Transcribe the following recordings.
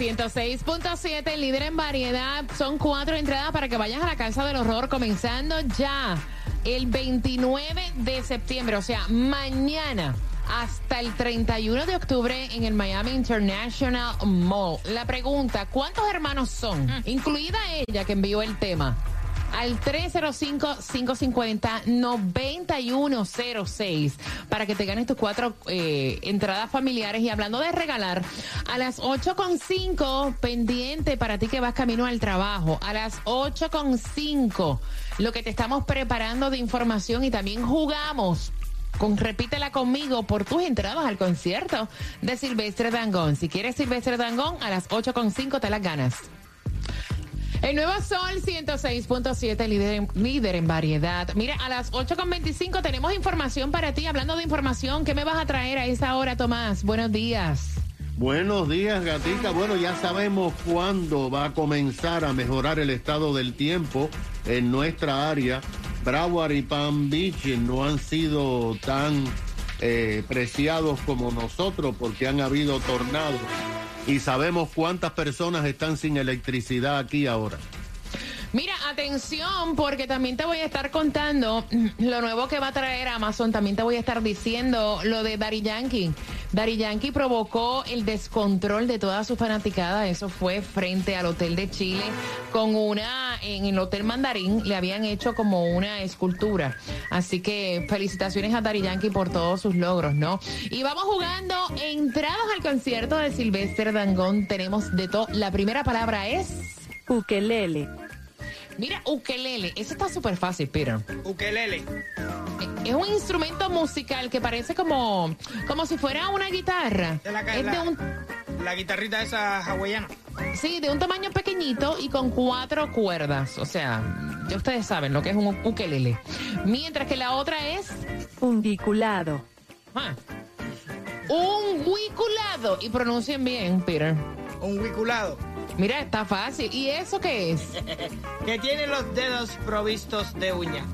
106.7, el líder en variedad. Son cuatro entradas para que vayas a la Casa del Horror comenzando ya el 29 de septiembre, o sea, mañana. Hasta el 31 de octubre en el Miami International Mall. La pregunta, ¿cuántos hermanos son? Incluida ella que envió el tema al 305-550-9106 para que te ganes tus cuatro eh, entradas familiares. Y hablando de regalar, a las 8.5, pendiente para ti que vas camino al trabajo, a las 8.5, lo que te estamos preparando de información y también jugamos. Con, repítela conmigo por tus entradas al concierto de Silvestre Dangón. Si quieres Silvestre Dangón, a las 8.5 te las ganas. El nuevo Sol 106.7, líder, líder en variedad. Mira, a las 8.25 tenemos información para ti. Hablando de información, ¿qué me vas a traer a esa hora, Tomás? Buenos días. Buenos días, gatica. Bueno, ya sabemos cuándo va a comenzar a mejorar el estado del tiempo en nuestra área. Broward y Palm Beach no han sido tan eh, preciados como nosotros porque han habido tornados y sabemos cuántas personas están sin electricidad aquí ahora. Mira, atención, porque también te voy a estar contando lo nuevo que va a traer Amazon. También te voy a estar diciendo lo de Daddy Yankee. Daddy Yankee provocó el descontrol de toda su fanaticada. Eso fue frente al Hotel de Chile con una, en el Hotel Mandarín, le habían hecho como una escultura. Así que felicitaciones a Daddy Yankee por todos sus logros, ¿no? Y vamos jugando entradas al concierto de Sylvester Dangón. Tenemos de todo. La primera palabra es... Ukelele. Mira, ukelele, eso está súper fácil, Peter. Ukelele. Es un instrumento musical que parece como, como si fuera una guitarra. De la, es de la- un, la guitarrita esa hawaiana. sí, de un tamaño pequeñito y con cuatro cuerdas. O sea, ya ustedes saben lo que es un ukelele. Mientras que la otra es Undiculado. ah, un huiculado. Y pronuncien bien, Peter. Un wiculado. Mira, está fácil. ¿Y eso qué es? Que tiene los dedos provistos de uña.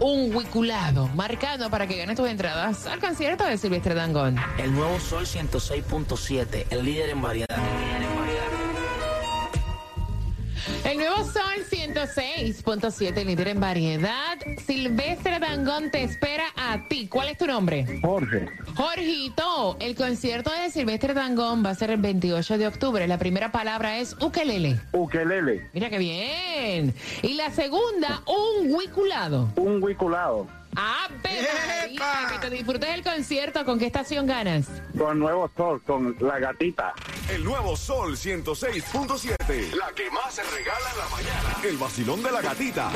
Un huiculado. Marcando para que ganes tus entradas al concierto de Silvestre Dangón. El nuevo Sol 106.7, el líder en variedad. El nuevo Sol 106.7, líder en variedad. Silvestre Dangón te espera a ti. ¿Cuál es tu nombre? Jorge. Jorgito, el concierto de Silvestre Dangón va a ser el 28 de octubre. La primera palabra es ukelele. Ukelele, Mira qué bien. Y la segunda, un huiculado. un huiculado, ¡Ah, María! Que te disfrutes del concierto. ¿Con qué estación ganas? con nuevo sol, con la gatita. El nuevo Sol 106.7. La que más se regala en la mañana. El vacilón de la gatita.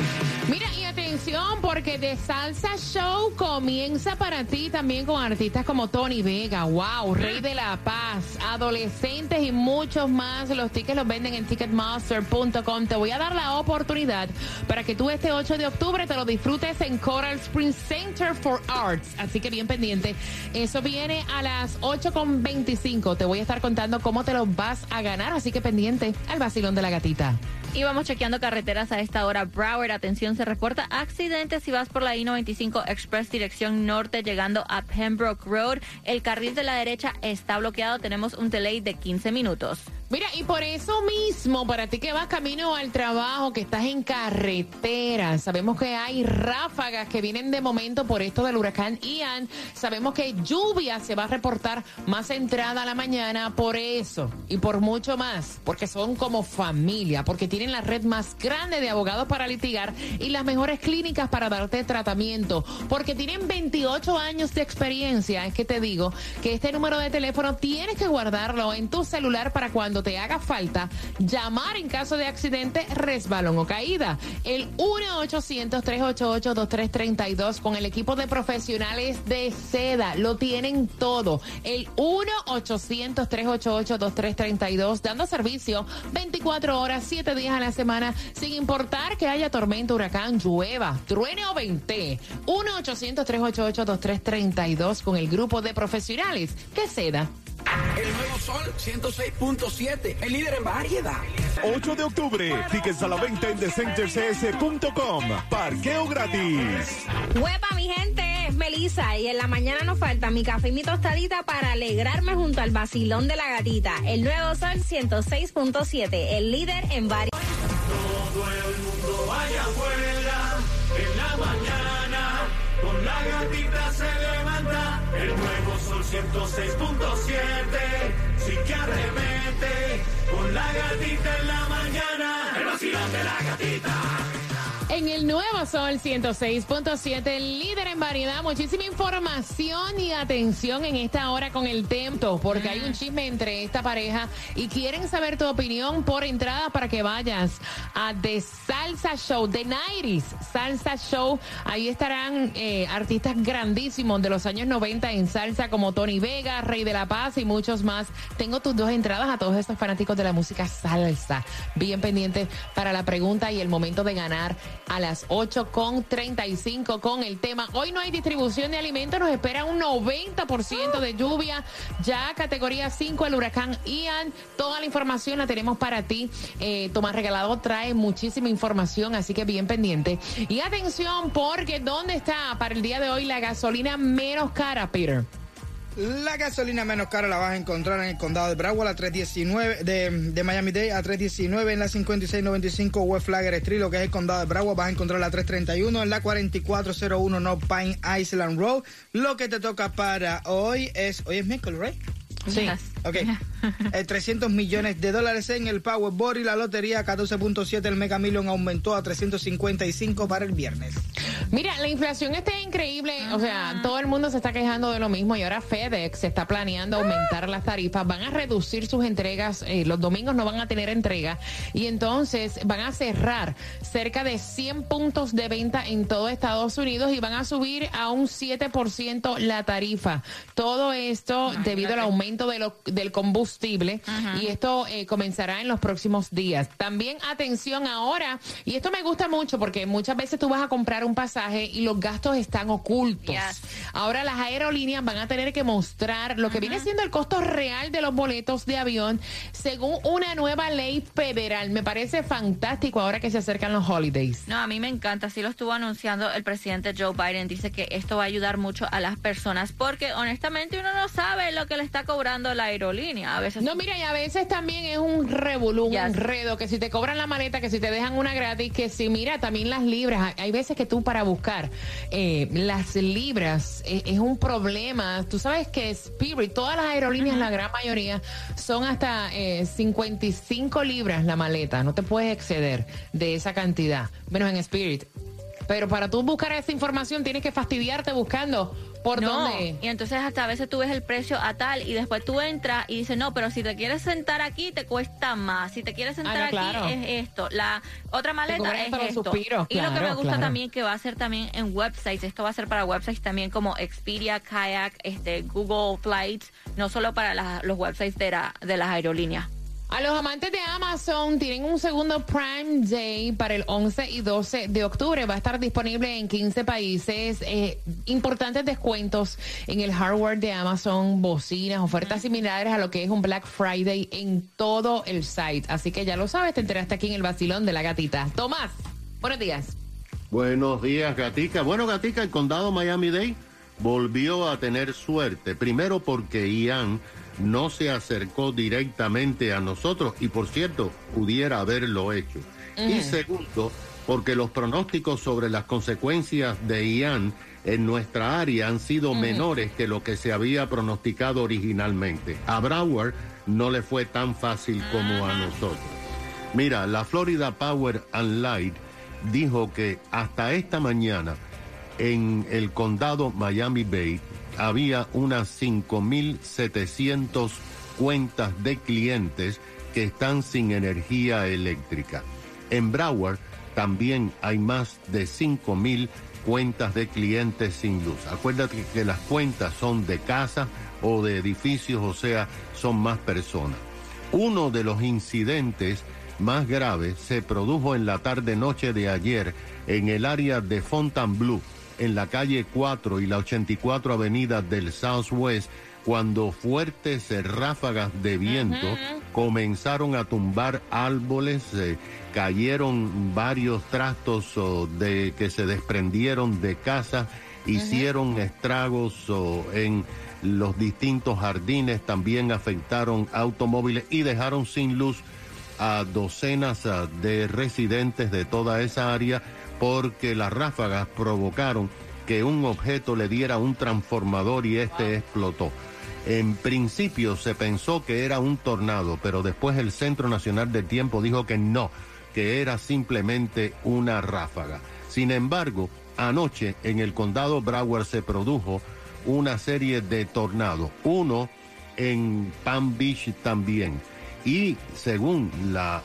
Mira, y atención, porque The Salsa Show comienza para ti también con artistas como Tony Vega, wow, Rey de la Paz, adolescentes y muchos más. Los tickets los venden en ticketmaster.com. Te voy a dar la oportunidad para que tú este 8 de octubre te lo disfrutes en Coral Springs Center for Arts. Así que bien pendiente. Eso viene a las 8.25. Te voy a estar contando cómo te lo vas a ganar. Así que pendiente al vacilón de la gatita. Y vamos chequeando carreteras a esta hora. Broward, atención, se reporta accidente si vas por la I-95 Express dirección norte llegando a Pembroke Road. El carril de la derecha está bloqueado. Tenemos un delay de 15 minutos. Mira, y por eso mismo, para ti que vas camino al trabajo, que estás en carretera, sabemos que hay ráfagas que vienen de momento por esto del huracán Ian. Sabemos que lluvia se va a reportar más entrada a la mañana por eso y por mucho más, porque son como familia, porque tienen la red más grande de abogados para litigar y las mejores clínicas para darte tratamiento, porque tienen 28 años de experiencia. Es que te digo que este número de teléfono tienes que guardarlo en tu celular para cuando te haga falta llamar en caso de accidente, resbalón o caída. El 1-800-388-2332 con el equipo de profesionales de seda. Lo tienen todo. El 1-800-388-2332 dando servicio 24 horas, 7 días días a la semana, sin importar que haya tormenta, huracán, llueva, truene o vente. 1-800-388-2332 con el grupo de profesionales que seda. El nuevo Sol 106.7, el líder en variedad. 8 de octubre, tickets a la venta en thecentercs.com. Parqueo gratis. Huepa, mi gente, es Melissa y en la mañana nos falta mi café y mi tostadita para alegrarme junto al vacilón de la gatita. El nuevo Sol 106.7, el líder en variedad. Todo el mundo vaya afuera en la mañana. Con la gatita se levanta el nuevo sol 106.7. Sí que arremete con la gatita en la mañana. El vacilón de la gatita. En el nuevo Sol 106.7, el líder en variedad, muchísima información y atención en esta hora con el tempo, porque hay un chisme entre esta pareja y quieren saber tu opinión por entrada para que vayas a The Salsa Show, The 90s Salsa Show. Ahí estarán eh, artistas grandísimos de los años 90 en salsa como Tony Vega, Rey de la Paz y muchos más. Tengo tus dos entradas a todos estos fanáticos de la música salsa. Bien pendientes para la pregunta y el momento de ganar a las 8 con 35 con el tema. Hoy no hay distribución de alimentos, nos espera un 90% de lluvia. Ya categoría 5 el huracán Ian. Toda la información la tenemos para ti. Eh, Tomás Regalado trae muchísima información, así que bien pendiente. Y atención porque ¿dónde está para el día de hoy la gasolina menos cara, Peter? La gasolina menos cara la vas a encontrar en el condado de Broward a 319 de, de Miami Dade a 319 en la 5695 West Flagger Street, lo que es el condado de Broward, vas a encontrar la 331 en la 4401 North Pine Island Road. Lo que te toca para hoy es hoy es miércoles, ¿right? Sí. Ok. Eh, 300 millones de dólares en el Powerball y la lotería 14.7 el Mega Million aumentó a 355 para el viernes. Mira, la inflación está increíble. O sea, todo el mundo se está quejando de lo mismo y ahora FedEx está planeando aumentar las tarifas. Van a reducir sus entregas. eh, los domingos no van a tener entrega. Y entonces van a cerrar cerca de 100 puntos de venta en todo Estados Unidos y van a subir a un 7% la tarifa. Todo esto debido al aumento de lo- del combustible. Y esto eh, comenzará en los próximos días. También atención ahora, y esto me gusta mucho porque muchas veces tú vas a comprar un pasaje y los gastos están ocultos. Yes. Ahora las aerolíneas van a tener que mostrar lo que viene siendo el costo real de los boletos de avión según una nueva ley federal. Me parece fantástico ahora que se acercan los holidays. No, a mí me encanta, así lo estuvo anunciando el presidente Joe Biden. Dice que esto va a ayudar mucho a las personas porque honestamente uno no sabe lo que le está cobrando la aerolínea. A veces No, mira, y a veces también es un revolú, un Yes. enredo, que si te cobran la maleta, que si te dejan una gratis, que si, mira, también las libras. Hay- veces que tú para buscar eh, las libras eh, es un problema. Tú sabes que Spirit, todas las aerolíneas, la gran mayoría, son hasta eh, 55 libras la maleta. No te puedes exceder de esa cantidad, menos en Spirit. Pero para tú buscar esa información tienes que fastidiarte buscando por no, dónde. y entonces hasta a veces tú ves el precio a tal y después tú entras y dices, no, pero si te quieres sentar aquí te cuesta más, si te quieres sentar no, aquí es esto, la otra maleta es esto. suspiros, y lo que me gusta claro. también que va a ser también en websites, esto va a ser para websites también como Expedia, Kayak, este Google Flights, no solo para la- los websites de, la- de las aerolíneas. A los amantes de Amazon tienen un segundo Prime Day para el 11 y 12 de octubre. Va a estar disponible en 15 países. Eh, importantes descuentos en el hardware de Amazon, bocinas, ofertas similares a lo que es un Black Friday en todo el site. Así que ya lo sabes, te enteraste aquí en el vacilón de la gatita. Tomás, buenos días. Buenos días, Gatica. Bueno, Gatica, el condado Miami-Dade volvió a tener suerte. Primero porque Ian no se acercó directamente a nosotros y, por cierto, pudiera haberlo hecho. Y segundo, porque los pronósticos sobre las consecuencias de Ian en nuestra área han sido menores que lo que se había pronosticado originalmente. A Broward no le fue tan fácil como a nosotros. Mira, la Florida Power and Light dijo que hasta esta mañana en el condado Miami-Dade había unas 5.700 cuentas de clientes que están sin energía eléctrica. En Broward también hay más de 5.000 cuentas de clientes sin luz. Acuérdate que las cuentas son de casa o de edificios, o sea, son más personas. Uno de los incidentes más grave se produjo en la tarde-noche de ayer en el área de Fontainebleau, en la calle 4 y la 84 avenida del Southwest, cuando fuertes ráfagas de viento comenzaron a tumbar árboles, eh, cayeron varios trastos oh, de que se desprendieron de casas, hicieron estragos oh, en los distintos jardines, también afectaron automóviles y dejaron sin luz a docenas ah, de residentes de toda esa área porque las ráfagas provocaron que un objeto le diera un transformador y este explotó. En principio se pensó que era un tornado, pero después el Centro Nacional del Tiempo dijo que no, que era simplemente una ráfaga. Sin embargo, anoche en el condado Broward se produjo una serie de tornados, uno en Palm Beach también. Y según la,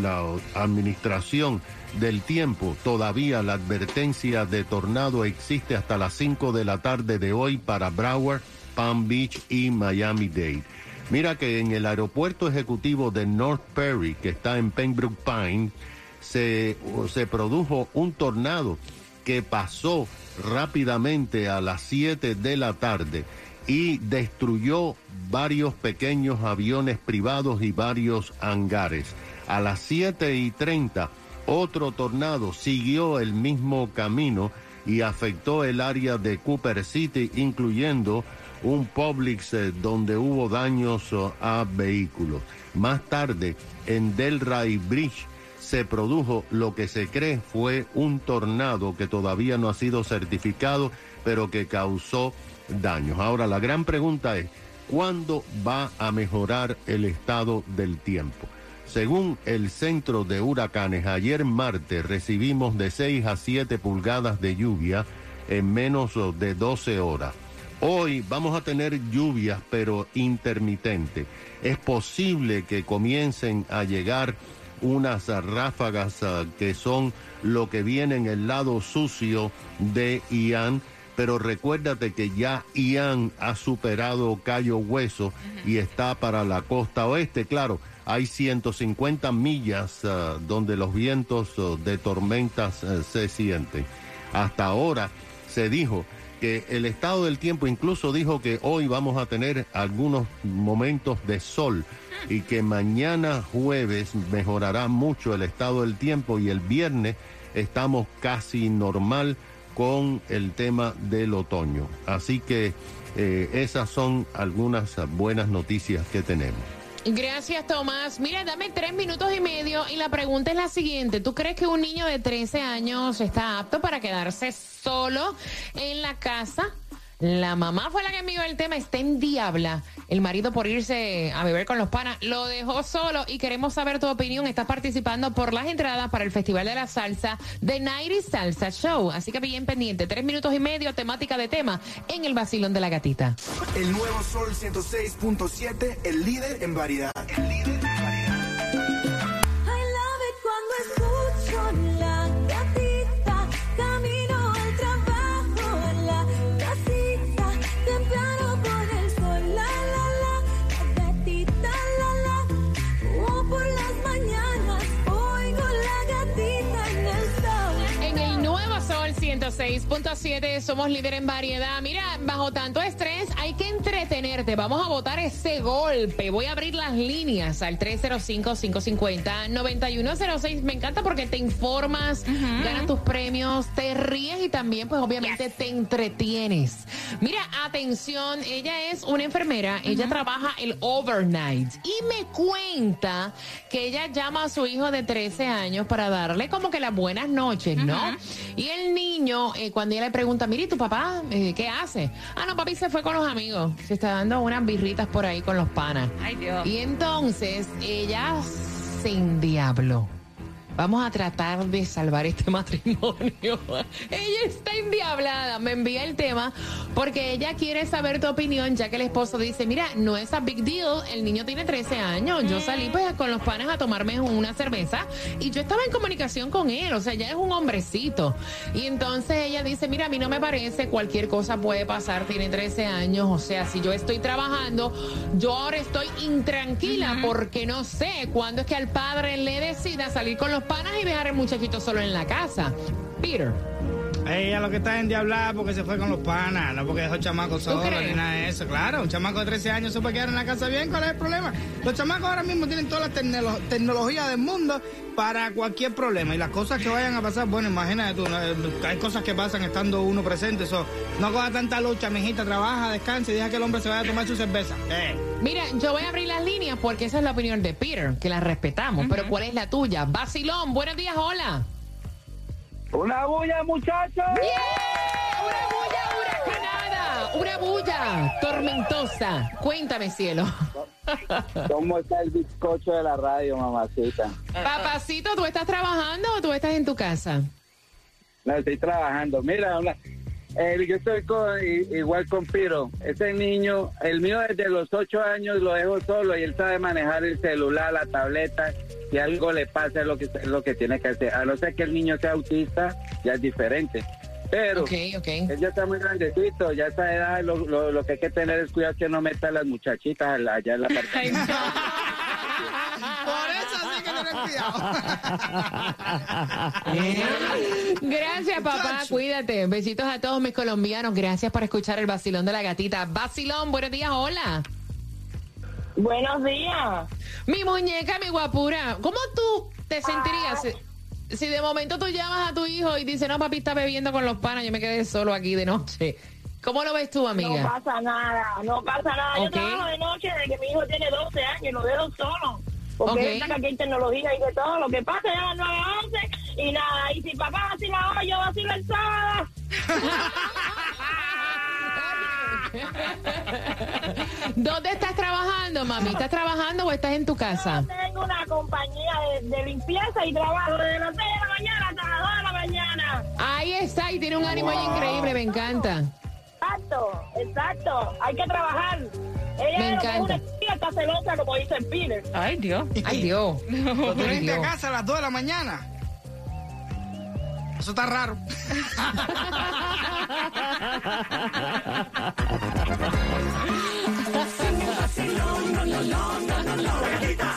la administración del tiempo, todavía la advertencia de tornado existe hasta las 5 de la tarde de hoy para Broward, Palm Beach y Miami-Dade. Mira que en el aeropuerto ejecutivo de North Perry, que está en Pembroke Pines, se, se produjo un tornado que pasó rápidamente a las 7 de la tarde y destruyó varios pequeños aviones privados y varios hangares. A las 7 y 30, otro tornado siguió el mismo camino y afectó el área de Cooper City, incluyendo un Publix eh, donde hubo daños oh, a vehículos. Más tarde, en Delray Bridge, se produjo lo que se cree fue un tornado que todavía no ha sido certificado, pero que causó daños. Ahora, la gran pregunta es, ¿cuándo va a mejorar el estado del tiempo? Según el Centro de Huracanes, ayer martes recibimos de 6 a 7 pulgadas de lluvia en menos de 12 horas. Hoy vamos a tener lluvias, pero intermitentes. Es posible que comiencen a llegar unas ráfagas ah, que son lo que viene en el lado sucio de Ian, pero recuérdate que ya Ian ha superado Cayo Hueso y está para la costa oeste. Claro, hay 150 millas ah, donde los vientos ah, de tormentas ah, se sienten. Hasta ahora se dijo que el estado del tiempo incluso dijo que hoy vamos a tener algunos momentos de sol y que mañana jueves mejorará mucho el estado del tiempo y el viernes estamos casi normal con el tema del otoño. Así que eh, esas son algunas buenas noticias que tenemos. Gracias, Tomás. Mira, dame tres minutos y medio y la pregunta es la siguiente. ¿Tú crees que un niño de 13 años está apto para quedarse solo en la casa? La mamá fue la que envió el tema, está en diabla. El marido por irse a beber con los panas lo dejó solo y queremos saber tu opinión. Estás participando por las entradas para el Festival de la Salsa de Nighty Salsa Show. Así que bien pendiente, tres minutos y medio, temática de tema en el vacilón de la gatita. El nuevo Sol 106.7, el líder en variedad. El líder 106.7 somos líder en variedad. Mira, bajo tanto estrés hay que entretenerte. Vamos a votar ese golpe. Voy a abrir las líneas al 305-550-9106. Me encanta porque te informas, ganas tus premios, te ríes y también pues obviamente te entretienes. Mira, atención, ella es una enfermera, ella trabaja el overnight y me cuenta que ella llama a su hijo de 13 años para darle como que las buenas noches, ¿no? Y el niño, eh, cuando ella le pregunta, mire, ¿y tu papá eh, qué hace? Ah, no, papi se fue con los amigos, se está dando unas birritas por ahí con los panas. Ay, Dios. Y entonces ella se endiabló. Vamos a tratar de salvar este matrimonio. ella está endiablada. Me envía el tema porque ella quiere saber tu opinión, ya que el esposo dice, mira, no es a big deal, el niño tiene 13 años. Yo salí pues con los panes a tomarme una cerveza y yo estaba en comunicación con él, o sea, ya es un hombrecito. Y entonces ella dice, mira, a mí no me parece, cualquier cosa puede pasar, tiene 13 años, o sea, si yo estoy trabajando, yo ahora estoy intranquila porque no sé cuándo es que al padre le decida salir con los panas y dejar el muchachito solo en la casa. Peter. Ella lo que está endiablada porque se fue con los panas, no porque dejó chamacos solos crees? ni nada de eso. Claro, un chamaco de 13 años se puede quedar en la casa bien, ¿cuál es el problema? Los chamacos ahora mismo tienen toda la tecnolo- tecnología del mundo para cualquier problema. Y las cosas que vayan a pasar, bueno, imagínate tú, hay cosas que pasan estando uno presente. So, no coja tanta lucha, mijita, trabaja, descansa y deja que el hombre se vaya a tomar su cerveza. Eh. Mira, yo voy a abrir las líneas porque esa es la opinión de Peter, que la respetamos. Pero ¿cuál es la tuya? Basilón, buenos días, hola. Una bulla, muchachos. Una bulla huracanada, una bulla tormentosa. Cuéntame, cielo. ¿Cómo está el bizcocho de la radio, mamacita? Papacito, ¿tú estás trabajando o tú estás en tu casa? No, estoy trabajando. Mira, una- eh, yo estoy con, igual con Piro. Ese niño, el mío desde los ocho años lo dejo solo y él sabe manejar el celular, la tableta. Si algo le pasa es lo que, es lo que tiene que hacer. A no ser que el niño sea autista, ya es diferente. Pero Ok, ok. él ya está muy grandecito, ya a esa edad lo, lo- lo que hay que tener es cuidado que no meta a las muchachitas allá en la apartamento. Por eso sí que tener cuidado. Gracias, papá. Cuídate. Besitos a todos mis colombianos. Gracias por escuchar el vacilón de la gatita. Vacilón, buenos días, hola. Buenos días. Mi muñeca, mi guapura. ¿Cómo tú te sentirías si, si de momento tú llamas a tu hijo y dices, no, papi está bebiendo con los panas, yo me quedé solo aquí de noche? ¿Cómo lo ves tú, No amiga? pasa nada, no pasa nada. Yo trabajo de noche desde que mi hijo tiene 12 años y lo dejo solo. Porque él saca aquí hay tecnología y de todo. Lo que pasa es a las 9 11 y nada. Y si papá vacila hoy, yo vacilo el sábado. ¿Dónde estás trabajando, mami? ¿Estás trabajando o estás en tu casa? Tengo una compañía de, de limpieza y trabajo desde las 6 de la mañana hasta las 2 de la mañana. Ahí está, y tiene un ánimo ahí increíble, me encanta. Exacto, exacto. Hay que trabajar. Ella Me encanta. una tía está celosa, como dice Peter. Ay, Dios. Ay, Dios. Ay, en Dios. casa a las 2 de la mañana. Eso está raro.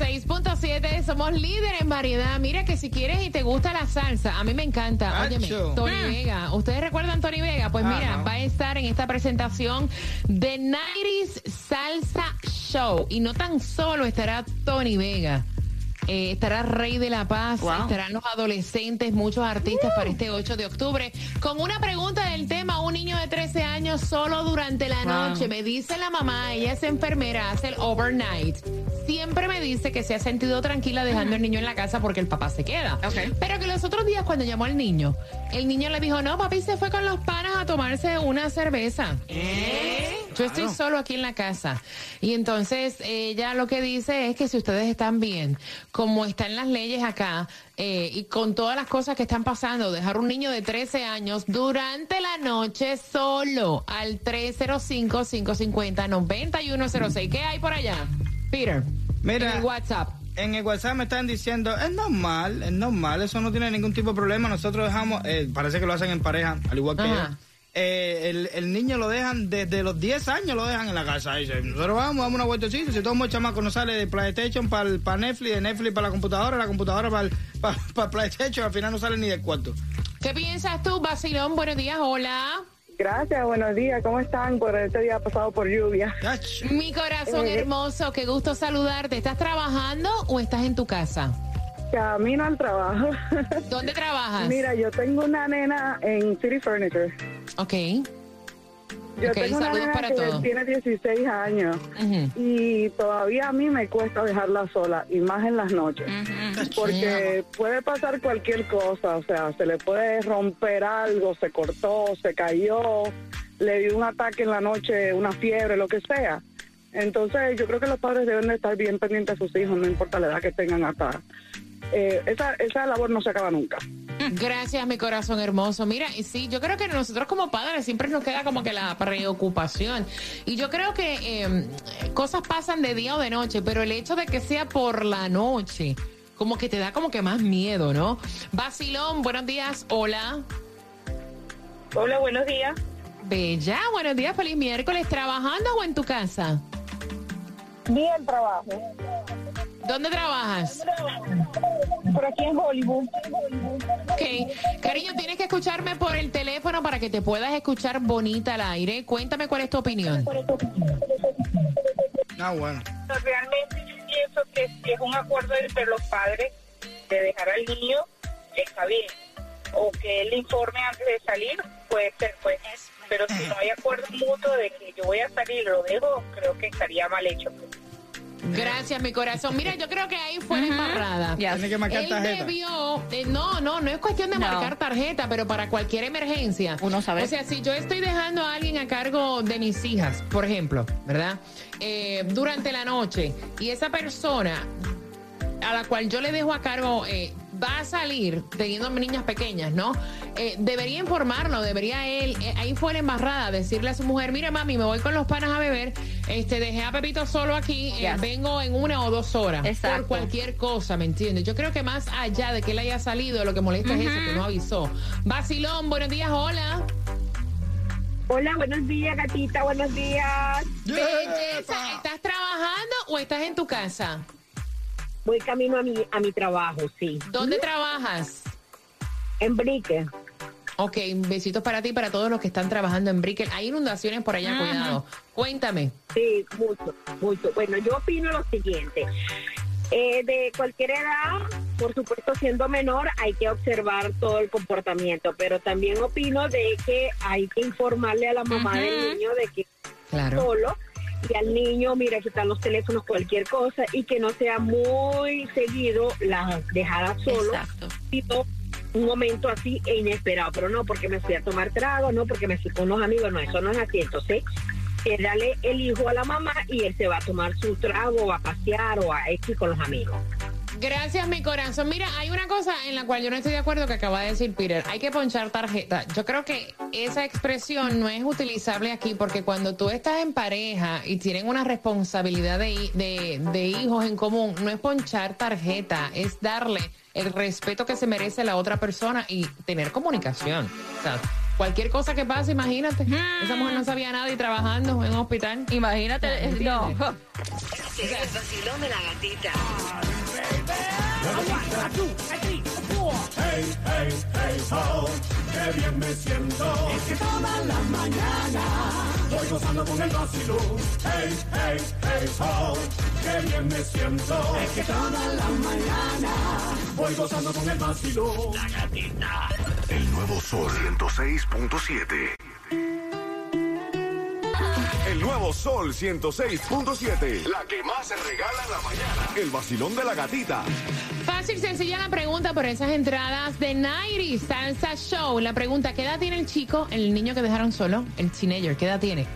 106.7, somos líder en variedad. Mira que si quieres y te gusta la salsa, a mí me encanta. Óyeme. Tony Ah. Vega. ¿Ustedes recuerdan Tony Vega? Pues mira, Ajá. va a estar en esta presentación de 90s Salsa Show. Y no tan solo estará Tony Vega. eh, estará Rey de la Paz, Wow. estarán los adolescentes, muchos artistas para este 8 de octubre. Con una pregunta del tema, un niño de 13 años solo durante la Wow. noche. Me dice la mamá, ella es enfermera, hace el overnight. Siempre me dice que se ha sentido tranquila dejando el niño en la casa porque el papá se queda. Pero que los otros días cuando llamó al niño, el niño le dijo, no, papi se fue con los panas a tomarse una cerveza. Yo estoy solo aquí en la casa. Y entonces ella lo que dice es que si ustedes están bien, como están las leyes acá, eh, y con todas las cosas que están pasando, dejar un niño de 13 años durante la noche solo al 305-550-9106. ¿Qué hay por allá? Peter, Mira. en el WhatsApp. En el WhatsApp me están diciendo, es normal, es normal, eso no tiene ningún tipo de problema. Nosotros dejamos, eh, parece que lo hacen en pareja, al igual que Ajá. yo. Eh, el, el niño lo dejan desde los 10 años, lo dejan en la casa. Dice, nosotros vamos, damos una vueltecita. Si todo el chamaco nos sale de PlayStation para para Netflix, de Netflix para la computadora, la computadora para para, para PlayStation, al final no sale ni del cuarto. ¿Qué piensas tú, Basilón? Buenos días, hola. Gracias, buenos días. ¿Cómo están? Por este día pasado por lluvia. Mi corazón Eh, hermoso, qué gusto saludarte. ¿Estás trabajando o estás en tu casa? Camino al trabajo. ¿Dónde trabajas? Mira, yo tengo una nena en City Furniture. Ok. Yo Ok, tengo una nena para que tiene 16 años y todavía a mí me cuesta dejarla sola y más en las noches. Porque puede pasar cualquier cosa, o sea, se le puede romper algo, se cortó, se cayó, le dio un ataque en la noche, una fiebre, lo que sea. Entonces yo creo que los padres deben de estar bien pendientes de sus hijos, no importa la edad que tengan hasta... eh, esa, esa labor no se acaba nunca. Gracias, mi corazón hermoso. Mira, y sí, yo creo que nosotros como padres siempre nos queda como que la preocupación. Y yo creo que eh, cosas pasan de día o de noche, pero el hecho de que sea por la noche, como que te da como que más miedo, ¿no? Basilón, buenos días, hola. Hola, buenos días. Bella, buenos días, feliz miércoles. ¿Trabajando o en tu casa? Bien trabajo. ¿Dónde trabajas? Por aquí en Hollywood. Ok, cariño, tienes que escucharme por el teléfono para que te puedas escuchar bonita al aire. Cuéntame cuál es tu opinión. Ah, bueno. Realmente yo pienso que si es un acuerdo entre los padres de dejar al niño, está bien. O que él informe antes de salir, puede ser, pues. Pero si no hay acuerdo mutuo de que yo voy a salir y lo dejo, creo que estaría mal hecho. Gracias, mi corazón. Mira, yo creo que ahí fue la embarrada. Tiene que marcar Él tarjeta. debió, eh, no, no, no es cuestión de No. marcar tarjeta, pero para cualquier emergencia. Uno sabe. O sea, si yo estoy dejando a alguien a cargo de mis hijas, por ejemplo, ¿verdad? Eh, durante la noche y esa persona a la cual yo le dejo a cargo eh, va a salir teniendo niñas pequeñas, ¿no? Eh, debería informarlo, debería él, eh, ahí fue la embarrada, decirle a su mujer, mira mami, me voy con los panas a beber, este, dejé a Pepito solo aquí, eh, Yes. vengo en una o dos horas. Exacto. Por cualquier cosa, ¿me entiendes? Yo creo que más allá de que él haya salido, lo que molesta es eso, que no avisó. Basilón, buenos días, hola. Hola, buenos días, gatita, buenos días. Belleza, ¿estás trabajando o estás en tu casa? Voy camino a mi, a mi trabajo, sí. ¿Dónde trabajas? En Brique. Ok, besitos para ti y para todos los que están trabajando en Brickell. Hay inundaciones por allá, cuidado. Cuéntame. Sí, mucho, mucho. Bueno, yo opino lo siguiente. Eh, de cualquier edad, por supuesto siendo menor, hay que observar todo el comportamiento, pero también opino de que hay que informarle a la mamá del niño de que Claro. solo y al niño, mira, que están los teléfonos, cualquier cosa, y que no sea muy seguido la dejada solo, Exacto. sino un momento así e inesperado, pero no porque me fui a tomar trago, no porque me fui con unos amigos, no, eso no es así, entonces eh, dale el hijo a la mamá y él se va a tomar su trago, o a pasear o a X con los amigos. Gracias, mi corazón. Mira, hay una cosa en la cual yo no estoy de acuerdo que acaba de decir Peter. Hay que ponchar tarjeta. Yo creo que esa expresión no es utilizable aquí porque cuando tú estás en pareja y tienen una responsabilidad de, de, de hijos en común, no es ponchar tarjeta, es darle el respeto que se merece la otra persona y tener comunicación. O sea, cualquier cosa que pase, imagínate. Esa mujer no sabía nada y trabajando en un hospital. Imagínate, no. Es el vacilón de la gatita. Hey, hey, hey, ho, qué bien me siento. Es que toda la mañana voy gozando con el vacilón. Hey, hey, hey, ho, qué bien me siento. Es que toda la mañana voy gozando con el vacilón. La gatita. El nuevo Sol 106.7. El nuevo Sol 106.7. La que más se regala en la mañana. El vacilón de la gatita. Fácil, sencilla la pregunta por esas entradas de Nairi Salsa Show. La pregunta, ¿qué edad tiene el chico, el niño que dejaron solo? El teenager, ¿qué edad tiene?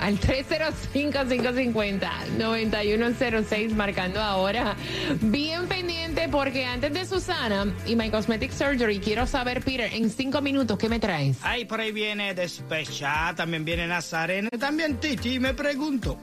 Al 305-550-9106 marcando ahora. Bien pendiente porque antes de Susana y My Cosmetic Surgery, quiero saber, Peter, en cinco minutos, ¿qué me traes? Ahí por ahí viene Despecha, también viene Nazareno, también Titi, me pregunto.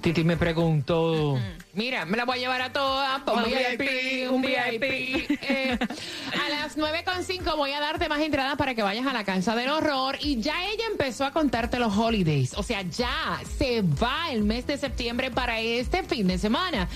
Titi me preguntó. Mira, me la voy a llevar a todas. Un VIP, VIP, un VIP. Eh, a las 9.5 voy a darte más entradas para que vayas a la casa del horror. Y ya ella empezó a contarte los holidays. O sea, ya se va el mes de septiembre para este fin de semana.